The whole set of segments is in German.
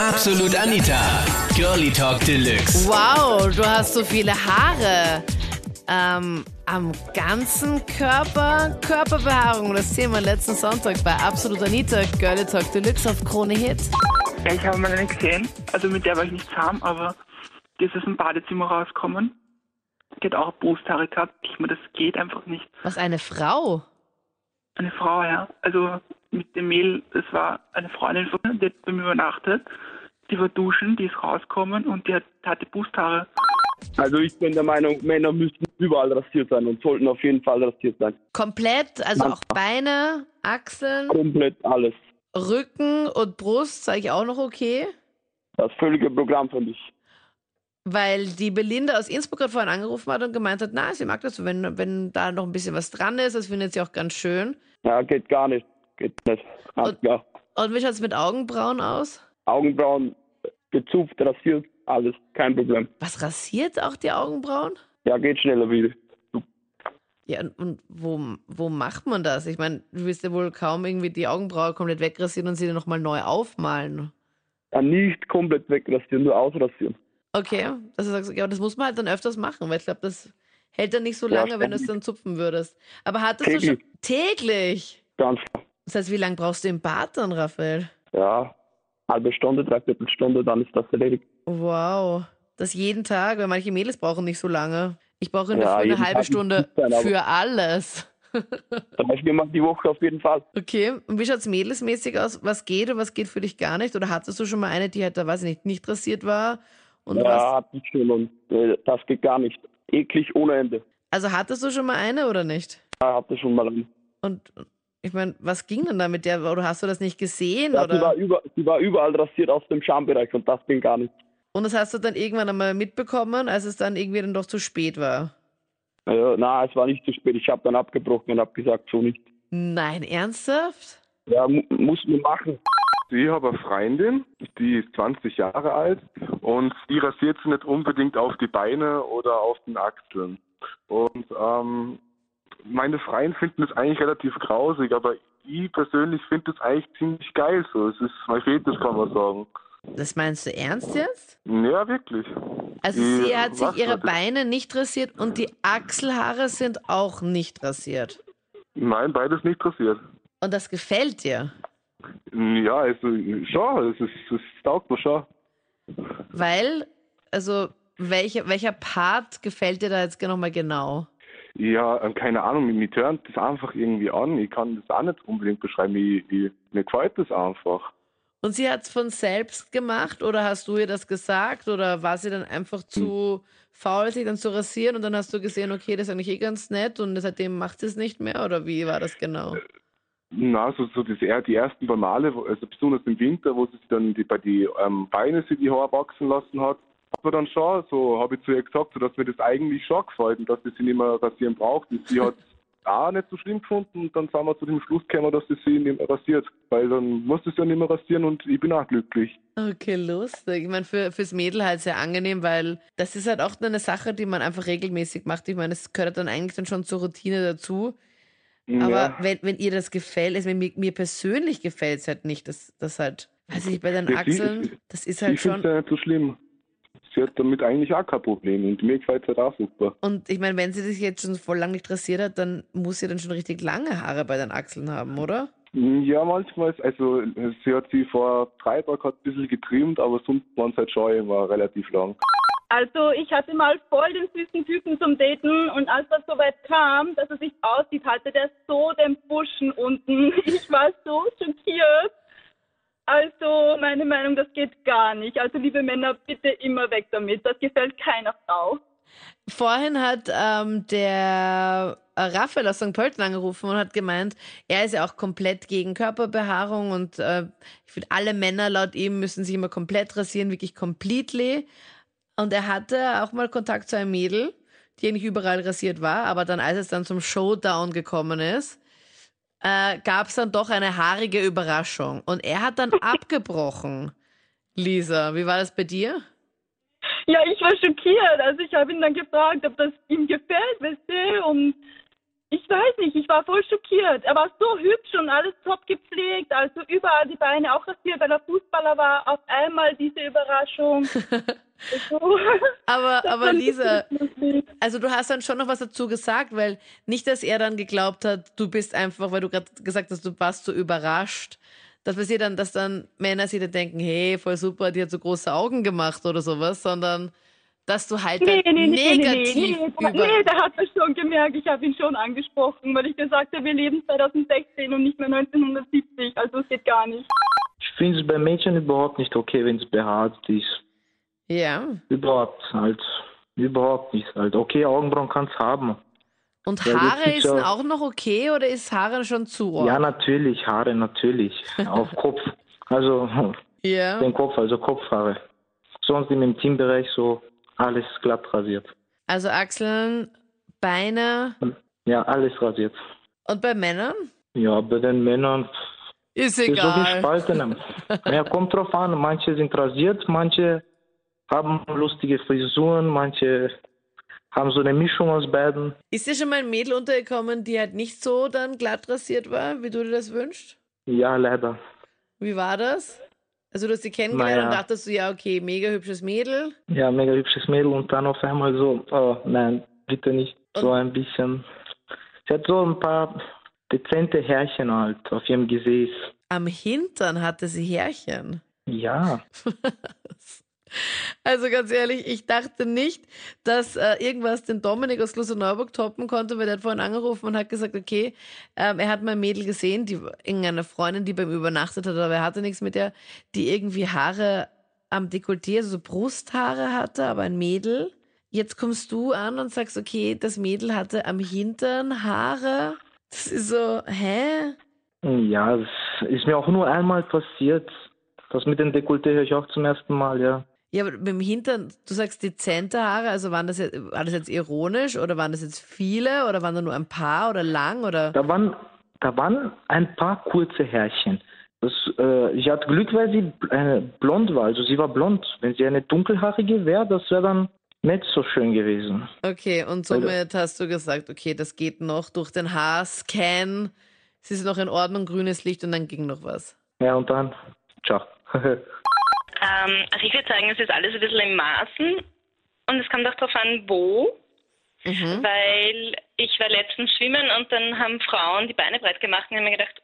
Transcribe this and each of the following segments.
Absolut Anita. Girlie Talk Deluxe. Wow, du hast so viele Haare. Ähm, am ganzen Körper Körperbehaarung. Das Thema letzten Sonntag bei Absolut Anita, Girlie Talk Deluxe auf Krone Hit. Ich habe mal eine gesehen. Also mit der war ich nicht zahm, aber die ist aus dem Badezimmer rausgekommen. Die hat auch Brusthaare gehabt. Ich meine, das geht einfach nicht. Was, eine Frau? Eine Frau, ja. Also mit dem Mehl, das war eine Freundin von mir, die hat bei mir übernachtet. Die war duschen, die ist rausgekommen und die hat, hatte Brusthaare. Also ich bin der Meinung, Männer müssten überall rasiert sein und sollten auf jeden Fall rasiert sein. Komplett, also auch Beine, Achseln, Komplett alles. Rücken und Brust, sage ich auch noch okay. Das völlige Programm für mich. Weil die Belinda aus Innsbruck gerade vorhin angerufen hat und gemeint hat, na, sie mag das, wenn, wenn da noch ein bisschen was dran ist, das findet sie auch ganz schön. Ja, geht gar nicht. Geht nicht. Und- klar. Und wie schaut es mit Augenbrauen aus? Augenbrauen gezupft, rasiert, alles. Kein Problem. Was rasiert auch die Augenbrauen? Ja, geht schneller wieder. Ja, und, und wo, wo macht man das? Ich meine, du wirst ja wohl kaum irgendwie die Augenbraue komplett wegrasieren und sie dann nochmal neu aufmalen. Ja, nicht komplett wegrasieren, nur ausrasieren. Okay, sagst du, ja, das muss man halt dann öfters machen, weil ich glaube, das hält dann nicht so Ja, lange, wenn du es dann zupfen würdest. Aber hattest du schon Täglich. täglich? Ganz klar. Das heißt, wie lange brauchst du im Bad dann, Raphael? Ja, halbe Stunde, dreiviertel Stunde, dann ist das erledigt. Wow. Das jeden Tag, weil manche Mädels brauchen nicht so lange. Ich brauche Ja, eine halbe Tag Stunde sein, für alles. Drei, viermal die Woche auf jeden Fall. Okay, und wie schaut's mädelsmäßig aus? Was geht und was geht für dich gar nicht? Oder hattest du schon mal eine, die halt da, weiß ich nicht, nicht rasiert war? Und ja, was? hatte ich schon und äh, das geht gar nicht. Eklig ohne Ende. Also hattest du schon mal eine oder nicht? Ja, hatte schon mal einen. Und ich meine, was ging denn da mit der? Oder hast du das nicht gesehen? Ja, sie, war oder? über, sie war überall rasiert aus dem Schambereich und das ging gar nicht. Und das hast du dann irgendwann einmal mitbekommen, als es dann irgendwie dann doch zu spät war? Ja, na, es war nicht zu spät. Ich habe dann abgebrochen und habe gesagt, so nicht. Nein, ernsthaft? Ja, mu muss man machen. Ich habe eine Freundin, die ist 20 Jahre alt und die rasiert sich nicht unbedingt auf die Beine oder auf den Achseln. Und ähm, meine Freunde finden es eigentlich relativ grausig, aber ich persönlich finde es eigentlich ziemlich geil so. Es ist mein Fetisch, kann man sagen. Das meinst du ernst jetzt? Ja, wirklich. Also Die sie hat sich ihre das? Beine nicht rasiert und die Achselhaare sind auch nicht rasiert. Nein, beides nicht rasiert. Und das gefällt dir, Ja, also schon, es, ist, es taugt mir schon. weil, also welcher, welcher Part gefällt dir da jetzt nochmal genau? Ja, ähm, keine Ahnung, mich, mich tönt das einfach irgendwie an. Ich kann das auch nicht unbedingt beschreiben. Ich, ich, mir gefällt das einfach. Und sie hat es von selbst gemacht oder hast du ihr das gesagt oder war sie dann einfach zu faul, sich dann zu rasieren und dann hast du gesehen, okay, das ist eigentlich eh ganz nett und seitdem macht sie es nicht mehr oder wie war das genau? Na, so, so das, die ersten wo- also besonders im Winter, wo sie sich dann die, bei die ähm, Beine sich die Haare wachsen lassen hat, aber dann schon, so habe ich zu ihr gesagt, so dass mir das eigentlich schon gefällt und dass sie sich nicht mehr rasieren braucht. Und sie hat auch nicht so schlimm gefunden und dann sind wir zu dem Schluss gekommen, dass sie sich nicht mehr rasiert, weil dann muss sie ja nicht mehr rasieren und ich bin auch glücklich. Okay, lustig. Ich meine, für, fürs Mädel halt sehr angenehm, weil das ist halt auch eine Sache, die man einfach regelmäßig macht. Ich meine, es gehört dann eigentlich dann schon zur Routine dazu. Aber ja, wenn, wenn ihr das gefällt, also mir, mir persönlich gefällt es halt nicht, dass das halt, weiß ich nicht, bei den Ja, Achseln, das ist halt ich finde schon. es ja nicht so schlimm. Sie hat damit eigentlich auch kein Problem und mir gefällt es halt auch super. Und ich meine, wenn sie sich jetzt schon voll lang nicht rasiert hat, dann muss sie dann schon richtig lange Haare bei den Achseln haben, oder? Ja, manchmal, ist- also sie hat sie vor drei Tagen ein bisschen getrimmt, aber sonst waren es halt schon immer relativ lang. Also ich hatte mal voll den süßen Typen zum Daten und als das soweit kam, dass er sich aussieht, hatte der so den Buschen unten. Ich war so schockiert. Also meine Meinung, das geht gar nicht. Also liebe Männer, bitte immer weg damit. Das gefällt keiner Frau. Vorhin hat ähm, der Raphael aus St. Pölten angerufen und hat gemeint, er ist ja auch komplett gegen Körperbehaarung und äh, ich finde, alle Männer laut ihm müssen sich immer komplett rasieren, wirklich completely. Und er hatte auch mal Kontakt zu einem Mädel, die eigentlich überall rasiert war, aber dann, als es dann zum Showdown gekommen ist, äh, gab es dann doch eine haarige Überraschung. Und er hat dann abgebrochen. Lisa, wie war das bei dir? Ja, ich war schockiert. Also ich habe ihn dann gefragt, ob das ihm gefällt, weißt du, und Ich weiß nicht, ich war voll schockiert. Er war so hübsch und alles top gepflegt, also überall die Beine auch rasiert, weil er Fußballer war. Auf einmal diese Überraschung. Aber, aber Lisa, also du hast dann schon noch was dazu gesagt, weil nicht, dass er dann geglaubt hat, du bist einfach, weil du gerade gesagt hast, du warst so überrascht. Das passiert dann, dass dann Männer sich dann denken, hey, voll super, die hat so große Augen gemacht oder sowas, sondern dass du halt Nee, nee, nee, nee, negativ nee, nee, über... nee, der hat das schon gemerkt. Ich habe ihn schon angesprochen, weil ich gesagt habe, wir leben 2016 und nicht mehr 1970. Also es geht gar nicht. Ich finde es bei Mädchen überhaupt nicht okay, wenn es behaart ist. Ja. Überhaupt halt. Überhaupt nicht halt. Okay, Augenbrauen kann's haben. Und Haare ist ja- auch noch okay oder ist Haare schon zu arg? Ja, natürlich, Haare natürlich. Auf Kopf. Also Ja. den Kopf, also Kopfhaare. Sonst im Intimbereich so alles glatt rasiert. Also Achseln, Beine Ja, alles rasiert. und bei Männern? Ja, bei den Männern Ist ist so egal. gespalten. ja, kommt drauf an. Manche sind rasiert, manche haben lustige Frisuren, manche haben so eine Mischung aus beiden. Ist dir schon mal ein Mädel untergekommen, die halt nicht so dann glatt rasiert war, wie du dir das wünschst? Ja, leider. Wie war das? Also du hast sie kennengelernt Naja. und dachtest du, ja, okay, mega hübsches Mädel. Ja, mega hübsches Mädel und dann auf einmal so, oh nein, bitte nicht. So ein bisschen. Sie hat so ein paar dezente Härchen halt auf ihrem Gesäß. Am Hintern hatte sie Härchen. Ja, Also ganz ehrlich, ich dachte nicht, dass äh, irgendwas den Dominik aus Klosterneuburg toppen konnte, weil der hat vorhin angerufen und hat gesagt, okay, ähm, er hat mal ein Mädel gesehen, die irgendeine Freundin, die bei ihm übernachtet hat, aber er hatte nichts mit der, die irgendwie Haare am Dekolleté, also so Brusthaare hatte, aber ein Mädel. Jetzt kommst du an und sagst, okay, das Mädel hatte am Hintern Haare. Das ist so, hä? ja, das ist mir auch nur einmal passiert. Das mit dem Dekolleté höre ich auch zum ersten Mal, ja. Ja, aber mit dem Hintern, du sagst dezente Haare, also waren das jetzt, war das jetzt ironisch oder waren das jetzt viele oder waren da nur ein paar oder lang oder? Da waren, da waren ein paar kurze Härchen. Das, äh, ich hatte Glück, weil sie äh, blond war. Also sie war blond. Wenn sie eine dunkelhaarige wäre, das wäre dann nicht so schön gewesen. Okay, und somit hast du gesagt, okay, das geht noch durch den Haarscan. Es ist noch in Ordnung, grünes Licht und dann ging noch was. Ja, und dann, ciao. Ähm, also ich würde sagen, es ist alles ein bisschen im Maßen und es kommt auch darauf an, wo. Mhm. Weil ich war letztens schwimmen und dann haben Frauen die Beine breit gemacht und ich habe mir gedacht,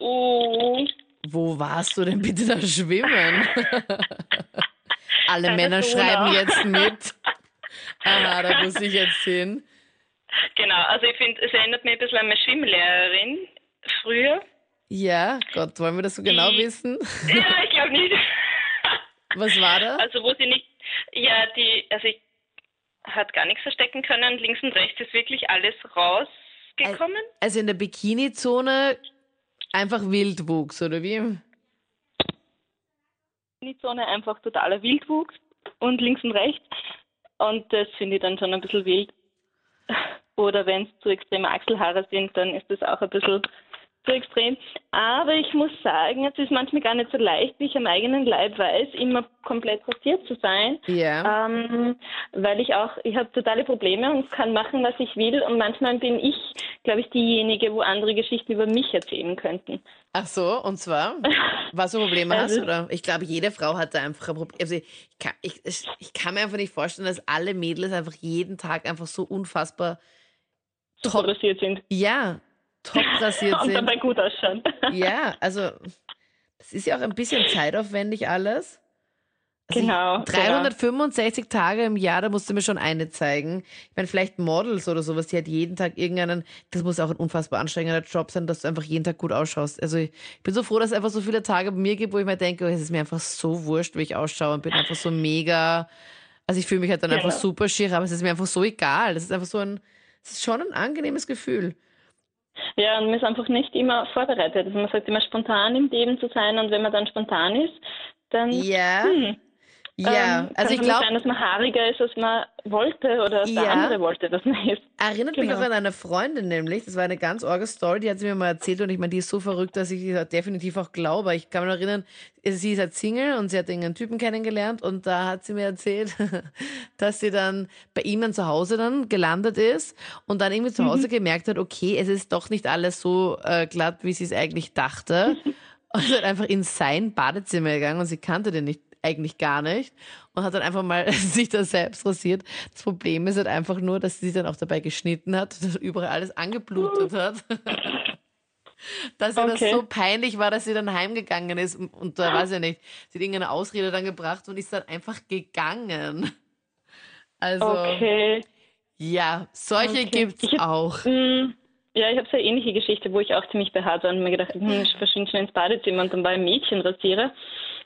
oh, Wo warst du denn bitte da schwimmen? Alle Männer schreiben jetzt mit. Aha, da muss ich jetzt hin. genau. Also ich finde, es erinnert mich ein bisschen an meine Schwimmlehrerin früher. Ja, Gott, wollen wir das so genau Die- wissen? Ja, ich glaube nicht. Was war da? Also wo sie nicht, ja, die, also ich hat gar nichts verstecken können. Links und rechts ist wirklich alles rausgekommen. Also in der Bikini-Zone einfach Wildwuchs, oder wie? Die Zone einfach totaler Wildwuchs und links und rechts. Und das finde ich dann schon ein bisschen wild. Oder wenn es zu extreme Achselhaare sind, dann ist das auch ein bisschen zu extrem. Aber ich muss sagen, es ist manchmal gar nicht so leicht, wie ich am eigenen Leib weiß, immer komplett rasiert zu sein. Ja. Ähm, weil ich auch, ich habe totale Probleme und kann machen, was ich will. Und manchmal bin ich, glaube ich, diejenige, wo andere Geschichten über mich erzählen könnten. Ach so, und zwar? Was für Probleme hast Also- du da? Ich glaube, jede Frau hat da einfach ein Problem. Also ich, kann, ich, ich kann mir einfach nicht vorstellen, dass alle Mädels einfach jeden Tag einfach so unfassbar top, rasiert sind. ja, top rasiert und sind. dabei gut ausschauen. Ja, also das ist ja auch ein bisschen zeitaufwendig alles. Also Genau, Ich, 365 Tage im Jahr, da musst du mir schon eine zeigen. Ich meine, vielleicht Models oder sowas, die halt jeden Tag irgendeinen, das muss auch ein unfassbar anstrengender Job sein, dass du einfach jeden Tag gut ausschaust. Also ich bin so froh, dass es einfach so viele Tage bei mir gibt, wo ich mir denke, oh, es ist mir einfach so wurscht, wie ich ausschaue und bin einfach so mega, also ich fühle mich halt dann einfach Genau. super schier, aber es ist mir einfach so egal. Das ist einfach so ein, es ist schon ein angenehmes Gefühl. Ja, und man ist einfach nicht immer vorbereitet. Also man sagt immer spontan im Leben zu sein und wenn man dann spontan ist, dann Ja. hm, Ja, ähm, also ich kann glaube, sein, dass man haariger ist, als man wollte oder als Ja. der andere wollte, dass man ist. Erinnert mich Genau. auch an eine Freundin nämlich, das war eine ganz orge Story, die hat sie mir mal erzählt und ich meine, die ist so verrückt, dass ich sie definitiv auch glaube. Ich kann mich erinnern, sie ist halt Single und sie hat irgendeinen Typen kennengelernt und da hat sie mir erzählt, dass sie dann bei ihm dann zu Hause dann gelandet ist und dann irgendwie zu Hause gemerkt hat, okay, es ist doch nicht alles so äh, glatt, wie sie es eigentlich dachte. Und ist halt einfach in sein Badezimmer gegangen und sie kannte den nicht eigentlich gar nicht und hat dann einfach mal sich da selbst rasiert. Das Problem ist halt einfach nur, dass sie sich dann auch dabei geschnitten hat und überall alles angeblutet hat. Dass ihr das Okay. so peinlich war, dass sie dann heimgegangen ist und, da weiß ich nicht, sie hat irgendeine Ausrede dann gebracht und ist dann einfach gegangen. Also, Okay. ja, solche Okay. gibt's hab- auch. Mm, Ja, ich habe so eine ähnliche Geschichte, wo ich auch ziemlich behaart war und mir gedacht, hm, ich verschwinde schnell ins Badezimmer und dann war ein Mädchen rasiere.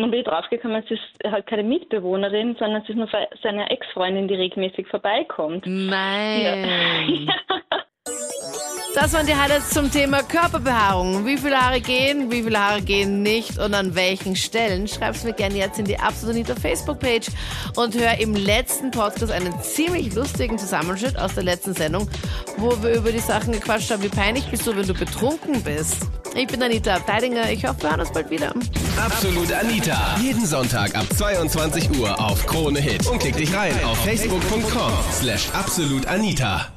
Und dann bin ich draufgekommen, es ist halt keine Mitbewohnerin, sondern es ist nur seine Ex-Freundin, die regelmäßig vorbeikommt. Nein. Das waren die Highlights zum Thema Körperbehaarung. Wie viele Haare gehen, wie viele Haare gehen nicht und an welchen Stellen? Schreib's mir gerne jetzt in die Absolutita Facebook-Page und hör im letzten Podcast einen ziemlich lustigen Zusammenschnitt aus der letzten Sendung, wo wir über die Sachen gequatscht haben, wie peinlich bist du, wenn du betrunken bist. Ich bin Anita Abteidinger. Ich hoffe, wir hören uns bald wieder. Absolut Anita. Jeden Sonntag ab 22 Uhr auf Krone Hit. Und klick dich rein auf facebook.com slash absolutanita.